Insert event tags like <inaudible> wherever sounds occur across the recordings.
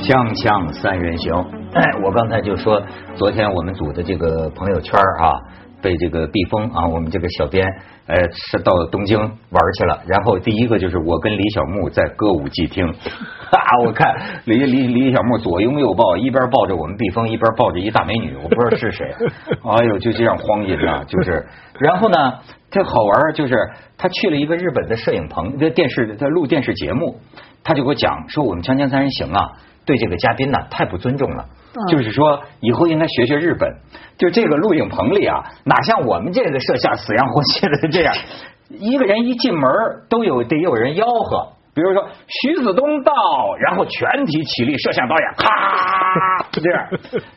锵锵三人行，哎，我刚才就说，昨天我们组的这个朋友圈啊，被这个毕峰啊，我们这个小编，呃，是到东京玩去了。然后第一个就是我跟李小牧在歌舞伎厅，<laughs> 啊，我看李李李小牧左拥右抱，一边抱着我们毕峰，一边抱着一大美女，我不知道是谁。<laughs> 哎呦，就这样荒淫啊，就是。然后呢，这好玩就是他去了一个日本的摄影棚，这电视在录电视节目，他就给我讲说我们锵锵三人行啊。对这个嘉宾呢，太不尊重了。就是说，以后应该学学日本。就这个录影棚里啊，哪像我们这个摄像死样活气的这样，一个人一进门都有得有人吆喝。比如说徐子东到，然后全体起立，摄像导演咔就这样。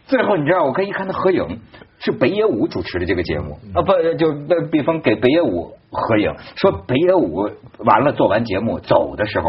最后你知道，我可以看他合影，是北野武主持的这个节目啊，不就毕峰给北野武合影，说北野武完了做完节目走的时候。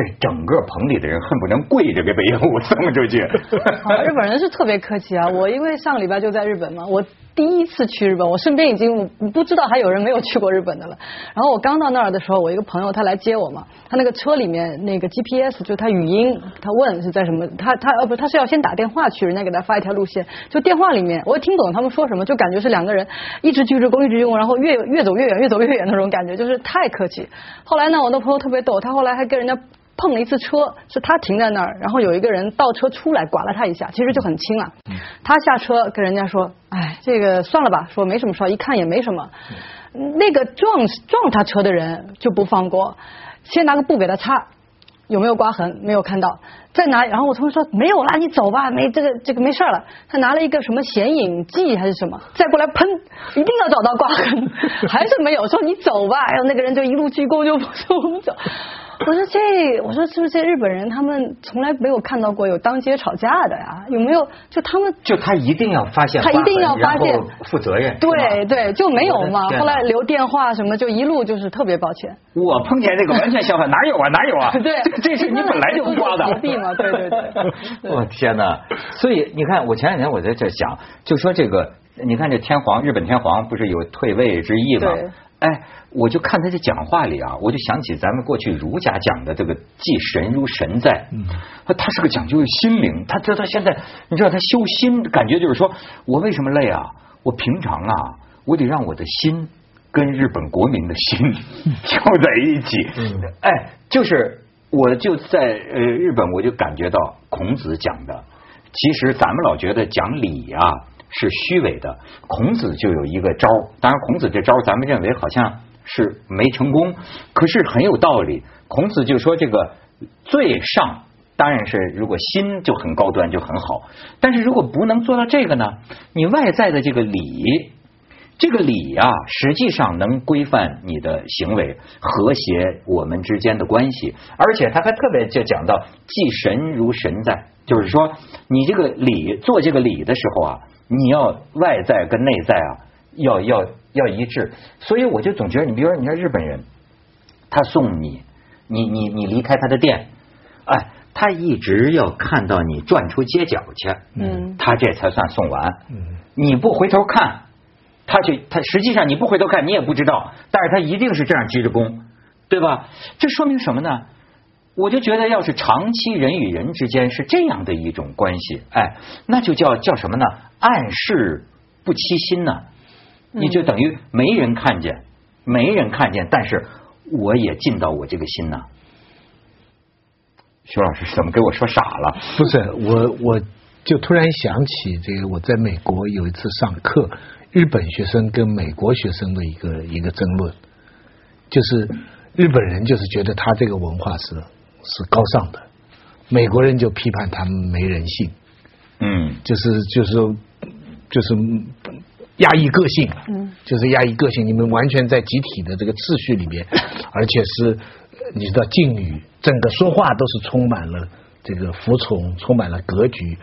这整个棚里的人恨不能跪着给北野武送出去。<laughs> 日本人是特别客气啊！我因为上个礼拜就在日本嘛，我第一次去日本，我身边已经不知道还有人没有去过日本的了。然后我刚到那儿的时候，我一个朋友他来接我嘛，他那个车里面那个 GPS 就他语音，他问是在什么，他他呃不他是要先打电话去，人家给他发一条路线，就电话里面我也听懂他们说什么，就感觉是两个人一直鞠着躬一直鞠躬，然后越越走越远，越走越远那种感觉，就是太客气。后来呢，我的朋友特别逗，他后来还跟人家。碰了一次车，是他停在那儿，然后有一个人倒车出来，剐了他一下，其实就很轻了。他下车跟人家说：“哎，这个算了吧，说没什么事一看也没什么。”那个撞撞他车的人就不放过，先拿个布给他擦，有没有刮痕？没有看到。再拿，然后我同事说没有啦，你走吧，没这个这个没事了。他拿了一个什么显影剂还是什么，再过来喷，一定要找到刮痕，<laughs> 还是没有。说你走吧，然后那个人就一路鞠躬就说我们走。我说这，我说是不是这日本人他们从来没有看到过有当街吵架的呀？有没有？就他们就他一定要发现，他一定要发现负责任。对对，就没有嘛。后来留电话什么，就一路就是特别抱歉。我碰见这个完全相反，哪有啊？哪有啊？<laughs> 对，这是你本来就抓的。隔壁嘛，<laughs> 对对对。我天哪！所以你看，我前两天我在这想，就说这个，你看这天皇，日本天皇不是有退位之意吗？哎，我就看他这讲话里啊，我就想起咱们过去儒家讲的这个“祭神如神在”，他他是个讲究心灵，他他他现在你知道他修心，感觉就是说我为什么累啊？我平常啊，我得让我的心跟日本国民的心 <laughs> 交在一起。哎，就是我就在呃日本，我就感觉到孔子讲的，其实咱们老觉得讲理啊。是虚伪的，孔子就有一个招当然孔子这招咱们认为好像是没成功，可是很有道理。孔子就说这个最上当然是如果心就很高端就很好，但是如果不能做到这个呢，你外在的这个礼，这个礼啊，实际上能规范你的行为，和谐我们之间的关系，而且他还特别就讲到祭神如神在，就是说你这个礼做这个礼的时候啊。你要外在跟内在啊，要要要一致，所以我就总觉得，你比如说，你看日本人，他送你，你你你离开他的店，哎，他一直要看到你转出街角去，嗯，他这才算送完，嗯，你不回头看，他就他实际上你不回头看，你也不知道，但是他一定是这样鞠着躬，对吧？这说明什么呢？我就觉得，要是长期人与人之间是这样的一种关系，哎，那就叫叫什么呢？暗示不欺心呢？你就等于没人看见，没人看见，但是我也进到我这个心呐。徐老师怎么给我说傻了？不是我，我就突然想起这个，我在美国有一次上课，日本学生跟美国学生的一个一个争论，就是日本人就是觉得他这个文化是。是高尚的，美国人就批判他们没人性，嗯，就是就是就是压抑个性，嗯，就是压抑个性。你们完全在集体的这个秩序里面，<coughs> 而且是你知道敬语，整个说话都是充满了这个服从，充满了格局。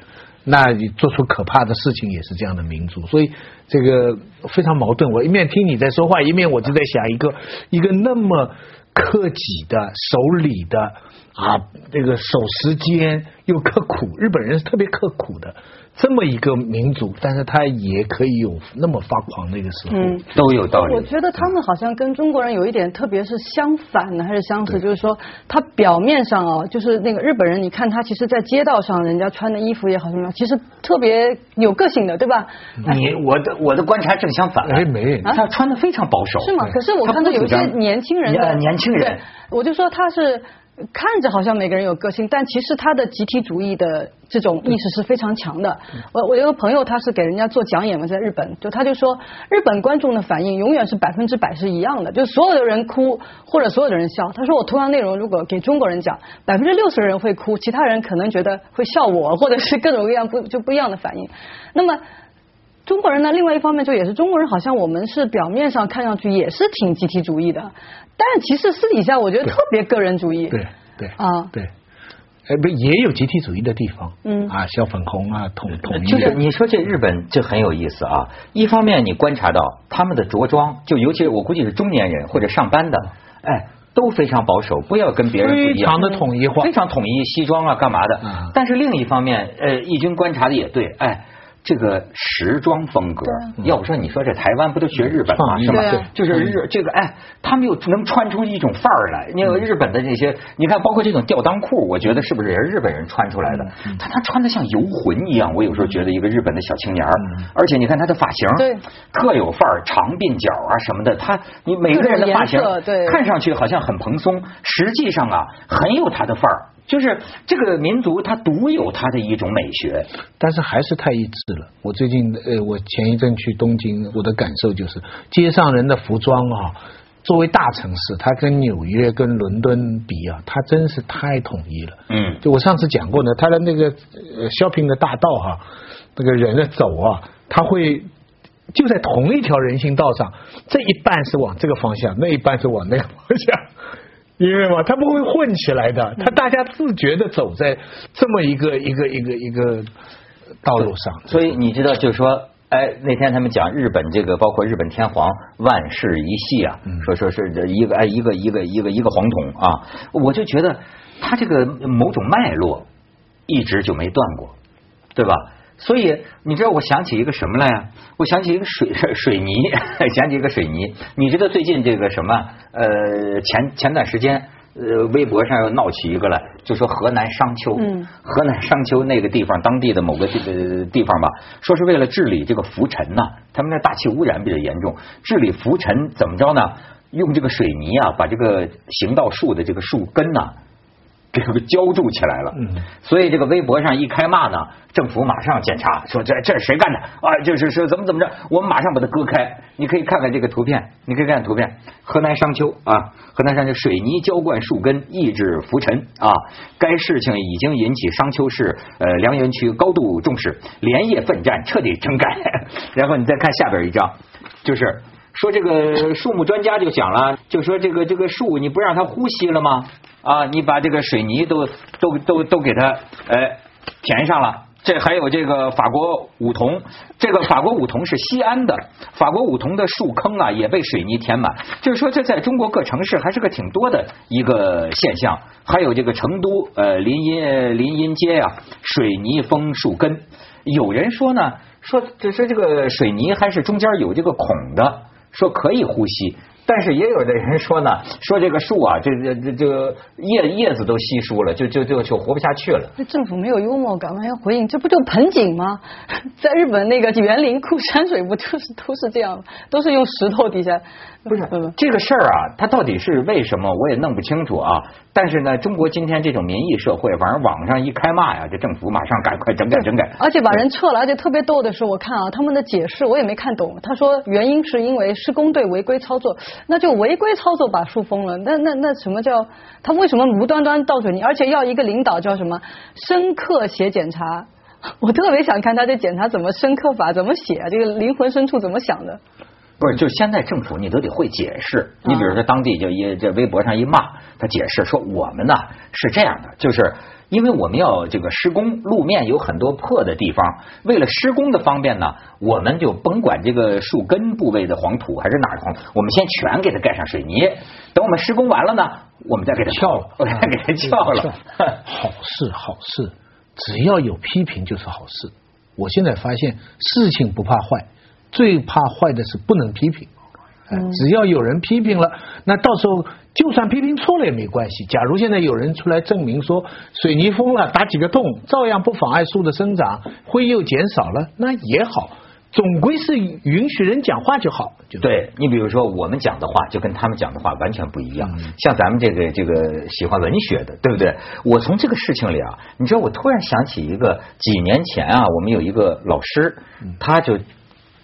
那你做出可怕的事情也是这样的民族，所以这个非常矛盾。我一面听你在说话，一面我就在想一个一个那么克己的、守礼的。啊，这个守时间、又刻苦，日本人是特别刻苦的。这么一个民族，但是他也可以有那么发狂的一个时候，嗯，都有道理。我觉得他们好像跟中国人有一点，特别是相反的还是相似，就是说他表面上哦，就是那个日本人，你看他其实，在街道上人家穿的衣服也好什么，其实特别有个性的，对吧？你我的我的观察正相反，哎，没，他穿的非常保守，是吗？可是我看到有一些年轻人的年轻人，我就说他是。看着好像每个人有个性，但其实他的集体主义的这种意识是非常强的。我我有个朋友，他是给人家做讲演嘛，在日本，就他就说，日本观众的反应永远是百分之百是一样的，就所有的人哭或者所有的人笑。他说我同样内容如果给中国人讲，百分之六十的人会哭，其他人可能觉得会笑我，或者是各种各样不就不一样的反应。那么中国人呢，另外一方面就也是中国人，好像我们是表面上看上去也是挺集体主义的。但其实私底下，我觉得特别个人主义。对对啊对，哎不也有集体主义的地方。嗯啊，小粉红啊，统统一。就是你说这日本就很有意思啊。一方面你观察到他们的着装，就尤其我估计是中年人或者上班的，哎，都非常保守，不要跟别人不一样。非常的统一化，非常统一，西装啊干嘛的。但是另一方面，呃，义军观察的也对，哎。这个时装风格，要不说你说这台湾不都学日本吗？是吧？就是日这个哎，他们又能穿出一种范儿来。你有日本的这些，你看，包括这种吊裆裤，我觉得是不是也是日本人穿出来的？他他穿的像游魂一样。我有时候觉得一个日本的小青年而且你看他的发型，特有范儿，长鬓角啊什么的。他你每个人的发型，看上去好像很蓬松，实际上啊，很有他的范儿。就是这个民族，它独有它的一种美学，但是还是太一致了。我最近呃，我前一阵去东京，我的感受就是，街上人的服装啊，作为大城市，它跟纽约、跟伦敦比啊，它真是太统一了。嗯，就我上次讲过呢，它的那个呃 shopping 的大道哈，那个人的走啊，他会就在同一条人行道上，这一半是往这个方向，那一半是往那个方向。因为嘛，他不会混起来的，他大家自觉的走在这么一个一个一个一个道路上。所以你知道，就是说，哎，那天他们讲日本这个，包括日本天皇万世一系啊，说说是这一个哎一个一个一个一个皇统啊，我就觉得他这个某种脉络一直就没断过，对吧？所以你知道我想起一个什么来呀？我想起一个水 <laughs> 水泥，<laughs> 想起一个水泥。你知道最近这个什么？呃，前前段时间，呃，微博上又闹起一个来，就说河南商丘，河南商丘那个地方当地的某个地地方吧，说是为了治理这个浮尘呐，他们那大气污染比较严重，治理浮尘怎么着呢？用这个水泥啊，把这个行道树的这个树根呐。这个浇筑起来了，所以这个微博上一开骂呢，政府马上检查，说这这是谁干的啊？就是说怎么怎么着，我们马上把它割开。你可以看看这个图片，你可以看看图片，河南商丘啊，河南商丘水泥浇灌树根抑制浮尘啊，该事情已经引起商丘市呃梁园区高度重视，连夜奋战，彻底整改。<laughs> 然后你再看下边一张，就是说这个树木专家就讲了，就说这个这个树你不让它呼吸了吗？啊，你把这个水泥都都都都给它呃填上了，这还有这个法国梧桐，这个法国梧桐是西安的，法国梧桐的树坑啊也被水泥填满，就是说这在中国各城市还是个挺多的一个现象。还有这个成都呃林荫林荫街呀，水泥封树根，有人说呢，说这是这个水泥还是中间有这个孔的，说可以呼吸。但是也有的人说呢，说这个树啊，这这这这叶叶子都稀疏了，就就就就活不下去了。那政府没有幽默感还？要回应，这不就盆景吗？<laughs> 在日本那个园林库山水不就是都是这样，都是用石头底下。不是这个事儿啊，它到底是为什么，我也弄不清楚啊。但是呢，中国今天这种民意社会，反正网上一开骂呀，这政府马上赶快整改整改。而且把人撤了，而且特别逗的是，我看啊，他们的解释我也没看懂。他说原因是因为施工队违规操作，那就违规操作把树封了。那那那什么叫他为什么无端端倒水泥，而且要一个领导叫什么深刻写检查？我特别想看他这检查怎么深刻法怎么写？这个灵魂深处怎么想的？不是，就现在政府你都得会解释。你比如说当地就一这微博上一骂，他解释说我们呢是这样的，就是因为我们要这个施工，路面有很多破的地方，为了施工的方便呢，我们就甭管这个树根部位的黄土还是哪儿黄土，我们先全给它盖上水泥，等我们施工完了呢，我们再给它撬了，<laughs> 再给它撬了。<laughs> 好事好事，只要有批评就是好事。我现在发现事情不怕坏，最怕坏的是不能批评。只要有人批评了，那到时候就算批评错了也没关系。假如现在有人出来证明说水泥封了，打几个洞，照样不妨碍树的生长，灰又减少了，那也好。总归是允许人讲话就好。对你比如说，我们讲的话就跟他们讲的话完全不一样。像咱们这个这个喜欢文学的，对不对？我从这个事情里啊，你知道，我突然想起一个几年前啊，我们有一个老师，他就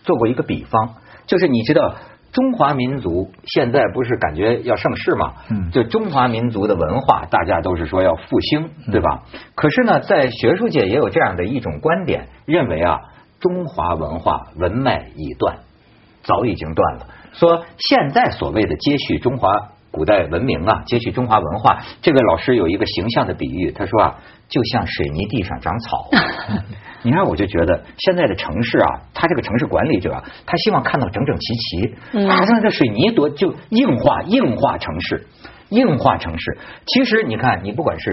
做过一个比方，就是你知道中华民族现在不是感觉要盛世嘛？嗯，就中华民族的文化，大家都是说要复兴，对吧？可是呢，在学术界也有这样的一种观点，认为啊。中华文化文脉已断，早已经断了。说现在所谓的接续中华古代文明啊，接续中华文化，这个老师有一个形象的比喻，他说啊，就像水泥地上长草。<laughs> 你看，我就觉得现在的城市啊，他这个城市管理者，他希望看到整整齐齐，好，像这水泥多就硬化硬化城市。硬化城市，其实你看，你不管是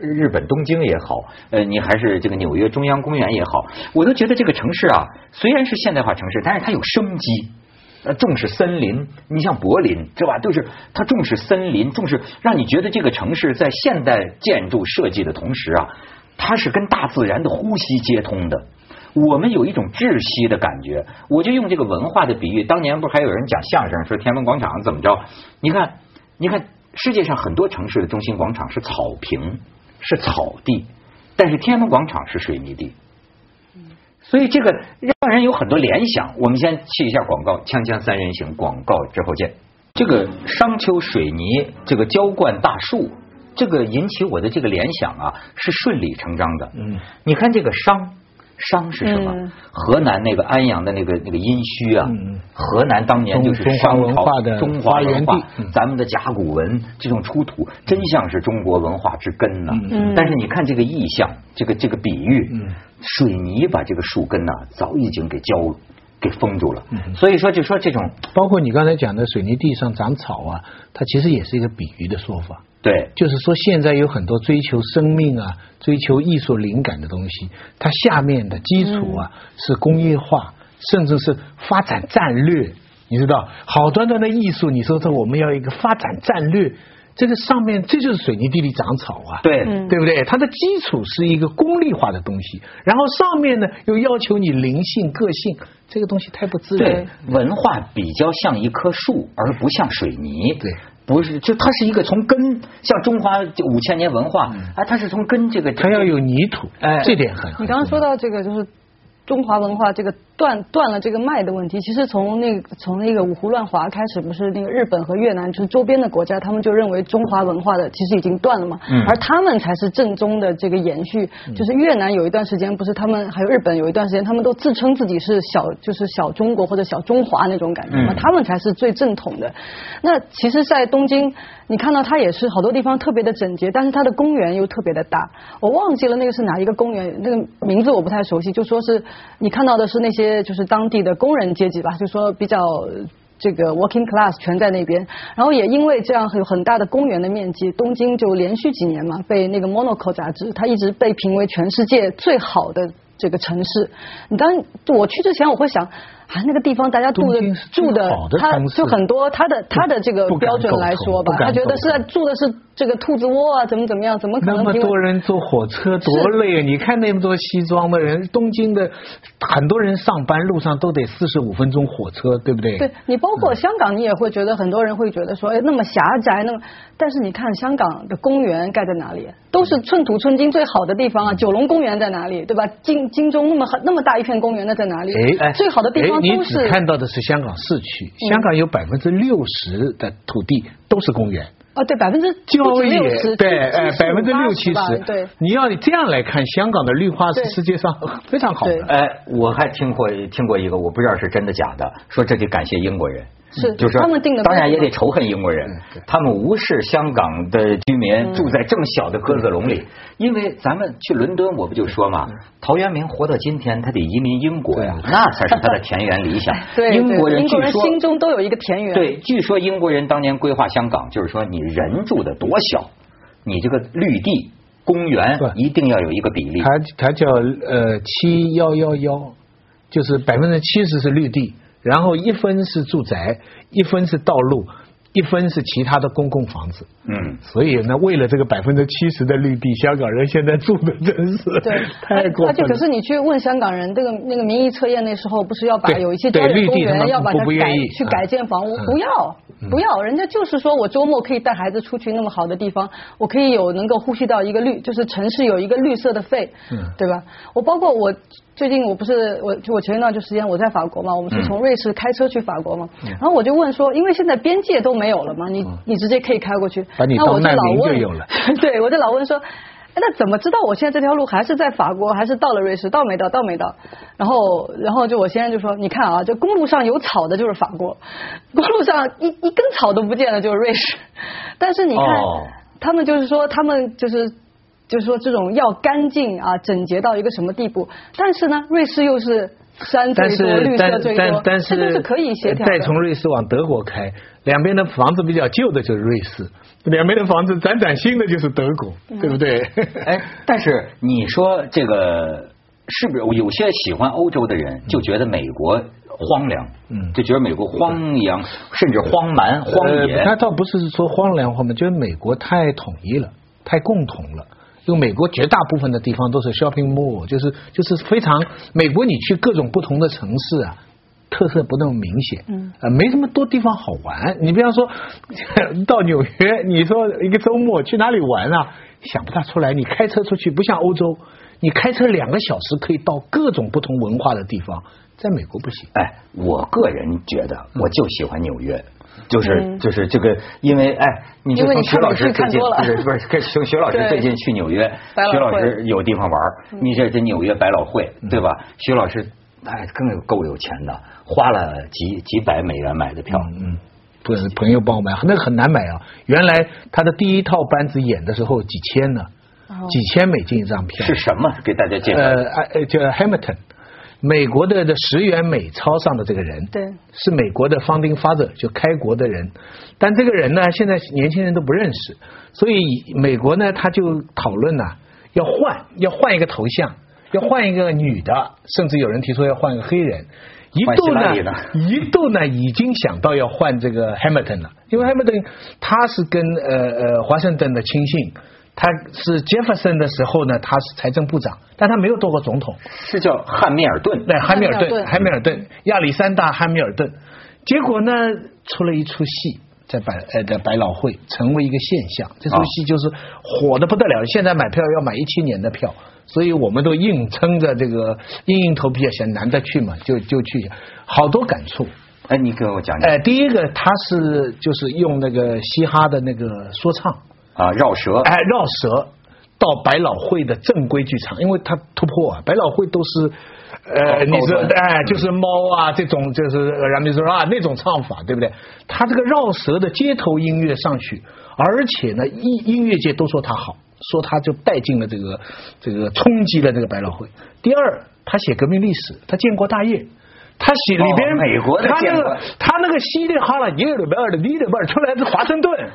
日本东京也好，呃，你还是这个纽约中央公园也好，我都觉得这个城市啊，虽然是现代化城市，但是它有生机，呃，重视森林。你像柏林，对吧？都是它重视森林，重视让你觉得这个城市在现代建筑设计的同时啊，它是跟大自然的呼吸接通的。我们有一种窒息的感觉。我就用这个文化的比喻，当年不是还有人讲相声说天安门广场怎么着？你看，你看。世界上很多城市的中心广场是草坪，是草地，但是天安门广场是水泥地，所以这个让人有很多联想。我们先去一下广告，锵锵三人行广告之后见。这个商丘水泥，这个浇灌大树，这个引起我的这个联想啊，是顺理成章的。嗯，你看这个商。商是什么？河南那个安阳的那个那个殷墟啊，嗯河南当年就是商朝中华文化，咱们的甲骨文这种出土，真像是中国文化之根呢。但是你看这个意象，这个这个比喻，水泥把这个树根呐，早已经给浇给封住了。所以说，就说这种，包括你刚才讲的水泥地上长草啊，它其实也是一个比喻的说法。对，就是说现在有很多追求生命啊、追求艺术灵感的东西，它下面的基础啊是工业化，甚至是发展战略。你知道，好端端的艺术，你说这我们要一个发展战略，这个上面这就是水泥地里长草啊，对，对不对？它的基础是一个功利化的东西，然后上面呢又要求你灵性、个性，这个东西太不自然。文化比较像一棵树，而不像水泥。对。不是，就它是一个从根，像中华五千年文化，啊，它是从根这个，它要有泥土，哎，这点很。你刚刚说到这个，就是。中华文化这个断断了这个脉的问题，其实从那从那个五胡乱华开始，不是那个日本和越南就是周边的国家，他们就认为中华文化的其实已经断了嘛，而他们才是正宗的这个延续。就是越南有一段时间，不是他们还有日本有一段时间，他们都自称自己是小就是小中国或者小中华那种感觉嘛，他们才是最正统的。那其实，在东京。你看到它也是好多地方特别的整洁，但是它的公园又特别的大。我忘记了那个是哪一个公园，那个名字我不太熟悉。就说是你看到的是那些就是当地的工人阶级吧，就说比较这个 working class 全在那边。然后也因为这样有很大的公园的面积，东京就连续几年嘛被那个 monoco 杂志，它一直被评为全世界最好的这个城市。你当我去之前我会想。啊，那个地方大家住的住的，他就很多，他的他的这个标准来说吧，他觉得是住的是这个兔子窝啊，怎么怎么样，怎么可能？那么多人坐火车多累啊！你看那么多西装的人，东京的很多人上班路上都得四十五分钟火车，对不对？对你包括香港，你也会觉得很多人会觉得说，哎，那么狭窄，那么但是你看香港的公园盖在哪里？都是寸土寸金最好的地方啊！九龙公园在哪里？对吧？金金钟那么很那么大一片公园，那在哪里？哎，最好的地方。你只看到的是香港市区，香港有百分之六十的土地都是公园。哦，对，百分之郊野，对，呃，百分之六七十。对，你要你这样来看，香港的绿化是世界上非常好的。哎，我还听过听过一个，我不知道是真的假的，说这得感谢英国人。是，就是他们定的，当然也得仇恨英国人。他们无视香港的居民住在这么小的鸽子笼里，因为咱们去伦敦，我不就说嘛，陶渊明活到今天，他得移民英国呀，<laughs> 那才是他的田园理想。<laughs> 对，英国人据说心中都有一个田园。对，据说英国人当年规划香港，就是说你人住的多小，你这个绿地公园一定要有一个比例。他他叫呃七幺幺幺，就是百分之七十是绿地，然后一分是住宅，一分是道路。一分是其他的公共房子，嗯，所以呢，为了这个百分之七十的绿地，香港人现在住的真是对 <laughs> 太过分。而且，可是你去问香港人，这个那个民意测验那时候不是要把有一些郊野公园要把它改去改建房屋，不要不要，人家就是说我周末可以带孩子出去那么好的地方，我可以有能够呼吸到一个绿，就是城市有一个绿色的肺，对吧？我包括我。最近我不是我就我前一段就时间我在法国嘛，我们是从瑞士开车去法国嘛，然后我就问说，因为现在边界都没有了嘛，你你直接可以开过去，那我就老问，<laughs> 对，我就老问说，那怎么知道我现在这条路还是在法国，还是到了瑞士，到没到，到没到？然后然后就我先生就说，你看啊，这公路上有草的就是法国，公路上一一根草都不见的就是瑞士，但是你看他们就是说他们就是。就是说，这种要干净啊，整洁到一个什么地步？但是呢，瑞士又是山最多、绿色最多，但是是可以协调。再从瑞士往德国开，两边的房子比较旧的就是瑞士，两边的房子崭崭新的就是德国，对不对？哎，但是你说这个是不是有些喜欢欧洲的人就觉得美国荒凉？嗯，就觉得美国荒凉，甚至荒蛮、荒野。他倒不是说荒凉荒蛮，觉得美国太统一了，太共同了。因为美国绝大部分的地方都是 shopping mall，就是就是非常美国，你去各种不同的城市啊，特色不那么明显，嗯，啊，没什么多地方好玩。你比方说 <laughs> 到纽约，你说一个周末去哪里玩啊？想不大出来。你开车出去不像欧洲，你开车两个小时可以到各种不同文化的地方，在美国不行。哎，我个人觉得，我就喜欢纽约。就是就是这个，因为哎，你就从徐老师最近不是不是，从徐老师最近去纽约，徐老师有地方玩你这这纽约百老汇对吧？徐老师哎更有够有钱的，花了几几百美元买的票，嗯，不是朋友帮我买，那很难买啊。原来他的第一套班子演的时候几千呢，几千美金一张票。是什么？给大家介绍。呃，呃，叫 Hamilton。美国的的十元美钞上的这个人，对，是美国的 founding father，就开国的人。但这个人呢，现在年轻人都不认识，所以美国呢，他就讨论呢，要换，要换一个头像，要换一个女的，甚至有人提出要换一个黑人。一度呢，一度呢，已经想到要换这个 Hamilton 了，因为 Hamilton 他是跟呃呃华盛顿的亲信。他是杰弗森的时候呢，他是财政部长，但他没有做过总统。是叫汉密尔顿，对，汉密尔顿，汉密尔顿，亚历山大汉密尔顿。结果呢，出了一出戏，在百呃在百老汇成为一个现象。这出戏就是火的不得了，现在买票要买一七年的票，所以我们都硬撑着这个硬硬头皮啊，想难得去嘛，就就去，好多感触。哎，你给我讲讲。哎，第一个他是就是用那个嘻哈的那个说唱。啊，绕舌哎，绕舌到百老汇的正规剧场，因为它突破啊，百老汇都是呃，你说哎，就是猫啊这种，就是然后说啊那种唱法，对不对？他这个绕舌的街头音乐上去，而且呢，音音乐界都说他好，说他就带进了这个这个冲击了这个百老汇。第二，他写革命历史，他建国大业，他写里边美国的他那个他那个稀里哈啦耶鲁贝尔的里贝尔出来是华盛顿。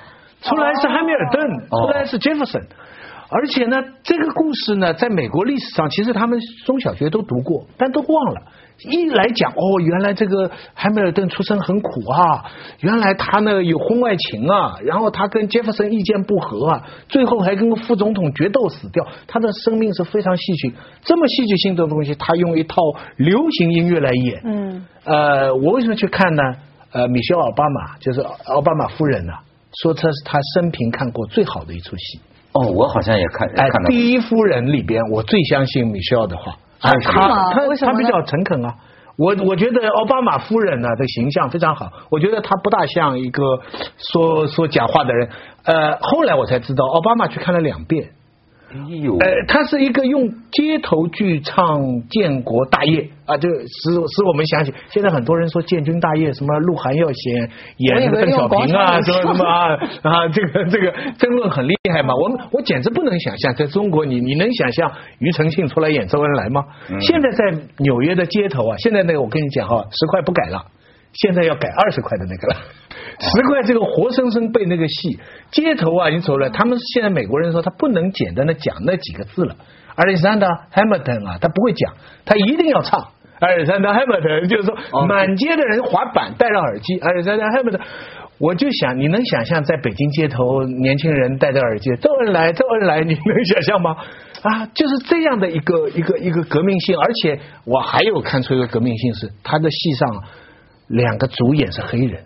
出来是汉密尔顿，出来是杰弗森，而且呢，这个故事呢，在美国历史上，其实他们中小学都读过，但都忘了。一来讲，哦，原来这个汉密尔顿出身很苦啊，原来他呢有婚外情啊，然后他跟杰弗森意见不合啊，最后还跟副总统决斗死掉，他的生命是非常戏剧，这么戏剧性的东西，他用一套流行音乐来演。嗯，呃，我为什么去看呢？呃，米歇尔奥巴马就是奥巴马夫人呢。说这是他生平看过最好的一出戏。哦，我好像也看。哎，第一夫人里边，我最相信米歇尔的话。啊，他他他比较诚恳啊。我我觉得奥巴马夫人呢的形象非常好。我觉得他不大像一个说说假话的人。呃，后来我才知道，奥巴马去看了两遍。呃，他是一个用街头剧唱建国大业啊，就使使我们想起现在很多人说建军大业，什么鹿晗要演演那个邓小平啊，什么什么啊啊，这个这个争论很厉害嘛。我们我简直不能想象，在中国你你能想象庾澄庆出来演周恩来吗？现在在纽约的街头啊，现在那个我跟你讲哈，十块不改了，现在要改二十块的那个了。十块这个活生生被那个戏，街头啊，你走了，他们现在美国人说他不能简单的讲那几个字了，Alexander Hamilton 啊，他不会讲，他一定要唱。Alexander Hamilton 就是说，满街的人滑板戴上耳机，Alexander Hamilton，我就想，你能想象在北京街头年轻人戴着耳机，周恩来，周恩来，你能想象吗？啊，就是这样的一个一个一个革命性，而且我还有看出一个革命性是，他的戏上两个主演是黑人，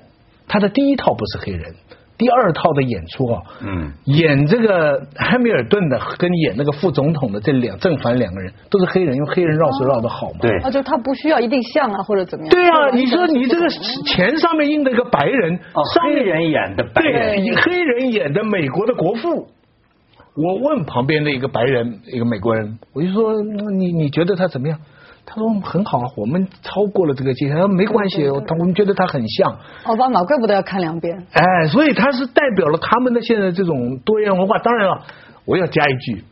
他的第一套不是黑人。第二套的演出啊，嗯，演这个汉密尔顿的跟演那个副总统的这两正反两个人都是黑人，因为黑人绕舌绕的好嘛。对，啊，就他不需要一定像啊或者怎么样。对啊，你说你这个钱上面印的一个白人，黑人演的白人，黑人演的美国的国父。我问旁边的一个白人，一个美国人，我就说你你觉得他怎么样？他说很好，我们超过了这个界限，他说没关系，他我们觉得他很像奥巴马，怪不得要看两遍。哎，所以他是代表了他们的现在这种多元文化。当然了，我要加一句，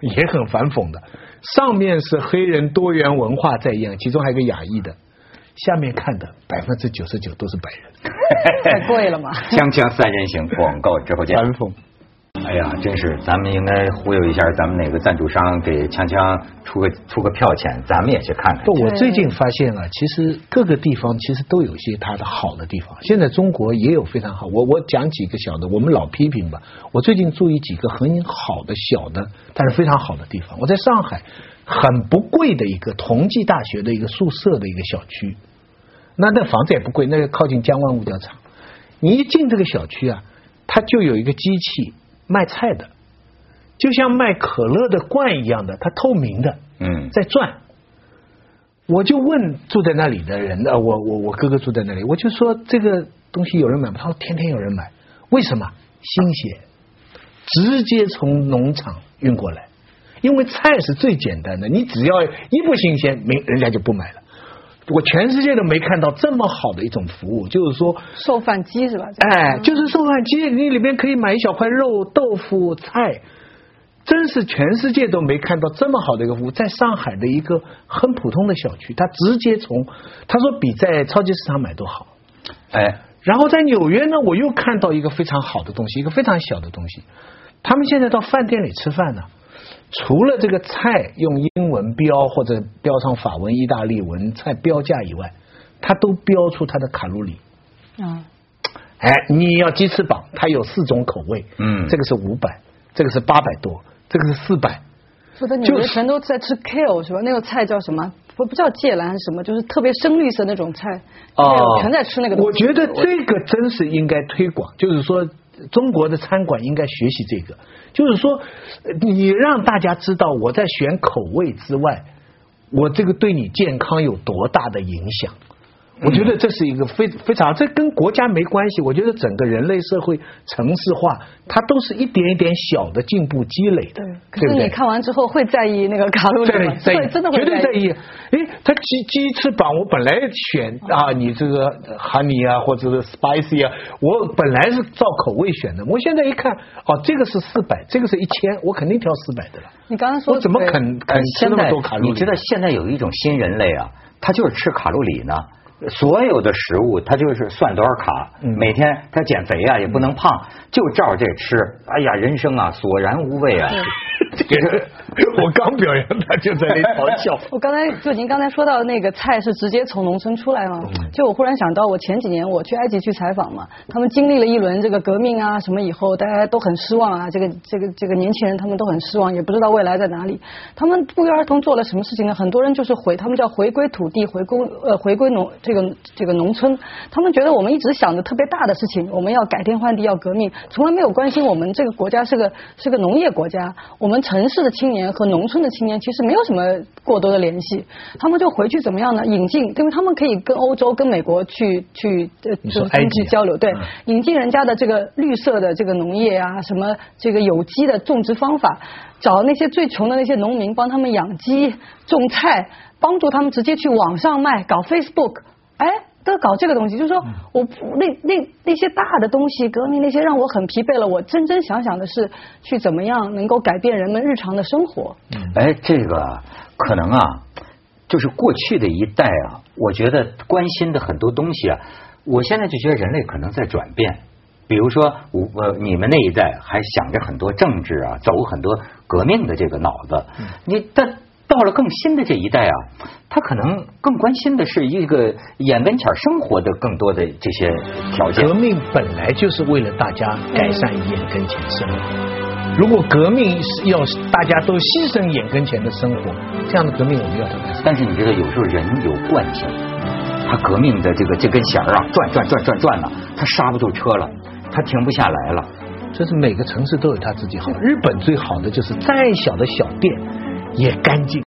也很反讽的，上面是黑人多元文化在演，其中还有个亚裔的，下面看的百分之九十九都是白人，<laughs> <laughs> 太贵了嘛。锵锵三人行，广告之后见。<laughs> 反讽。哎呀，真是，咱们应该忽悠一下咱们哪个赞助商，给锵锵出个出个票钱，咱们也去看看。不，我最近发现了，其实各个地方其实都有一些它的好的地方。现在中国也有非常好，我我讲几个小的，我们老批评吧。我最近注意几个很好的小的，但是非常好的地方。我在上海很不贵的一个同济大学的一个宿舍的一个小区，那那房子也不贵，那个靠近江湾物价厂。你一进这个小区啊，它就有一个机器。卖菜的，就像卖可乐的罐一样的，它透明的，嗯，在转。我就问住在那里的人，呃，我我我哥哥住在那里，我就说这个东西有人买吗？他说天天有人买，为什么？新鲜，直接从农场运过来，因为菜是最简单的，你只要一不新鲜，没人家就不买了。我全世界都没看到这么好的一种服务，就是说售饭机是吧？哎，就是售饭机，你里面可以买一小块肉、豆腐、菜，真是全世界都没看到这么好的一个服务。在上海的一个很普通的小区，他直接从他说比在超级市场买都好。哎，然后在纽约呢，我又看到一个非常好的东西，一个非常小的东西。他们现在到饭店里吃饭呢。除了这个菜用英文标或者标上法文、意大利文菜标价以外，它都标出它的卡路里。啊，哎，你要鸡翅膀，它有四种口味。嗯，这个是五百，这个是八百多，这个是四百。说的你们全都在吃 kale 是吧？那个菜叫什么？不不叫芥蓝什么？就是特别深绿色那种菜。哦，全在吃那个。我觉得这个真是应该推广，就是说中国的餐馆应该学习这个。就是说，你让大家知道我在选口味之外，我这个对你健康有多大的影响。我觉得这是一个非非常，这跟国家没关系。我觉得整个人类社会城市化，它都是一点一点小的进步积累的。可是你看完之后会在意那个卡路里吗？在意，真的会绝对在意。哎，他鸡鸡翅膀，我本来选啊，你这个 honey 啊，或者是 spicy 啊，我本来是照口味选的。我现在一看，哦，这个是四百，这个是一千，我肯定挑四百的了。你刚刚说我怎么肯肯吃那么多卡路里？你知道现在有一种新人类啊，他就是吃卡路里呢。所有的食物，他就是算多少卡，每天他减肥啊也不能胖，就照这吃。哎呀，人生啊，索然无味啊。<laughs> 这 <laughs> 个我刚表扬他，就在那嘲笑。我刚才就您刚才说到那个菜是直接从农村出来吗？就我忽然想到，我前几年我去埃及去采访嘛，他们经历了一轮这个革命啊什么以后，大家都很失望啊。这个这个这个年轻人他们都很失望，也不知道未来在哪里。他们不约而同做了什么事情呢？很多人就是回，他们叫回归土地，回归呃回归农这个这个农村。他们觉得我们一直想的特别大的事情，我们要改天换地，要革命，从来没有关心我们这个国家是个是个农业国家，我们。城市的青年和农村的青年其实没有什么过多的联系，他们就回去怎么样呢？引进，因为他们可以跟欧洲、跟美国去去呃经济交流，对，引进人家的这个绿色的这个农业啊，什么这个有机的种植方法，找那些最穷的那些农民帮他们养鸡、种菜，帮助他们直接去网上卖，搞 Facebook，哎。都搞这个东西，就是说我那那那些大的东西，革命那些让我很疲惫了。我真真想想的是，去怎么样能够改变人们日常的生活。哎，这个可能啊，就是过去的一代啊，我觉得关心的很多东西啊，我现在就觉得人类可能在转变。比如说，我呃，你们那一代还想着很多政治啊，走很多革命的这个脑子。你但到了更新的这一代啊，他可能更关心的是一个眼跟前生活的更多的这些条件。革命本来就是为了大家改善眼跟前生活。如果革命是要大家都牺牲眼跟前的生活，这样的革命我们要怎么？但是你觉得有时候人有惯性，他革命的这个这根弦啊，转转转转转呢，他刹不住车了。他停不下来了，这是每个城市都有他自己好。日本最好的就是再小的小店也干净，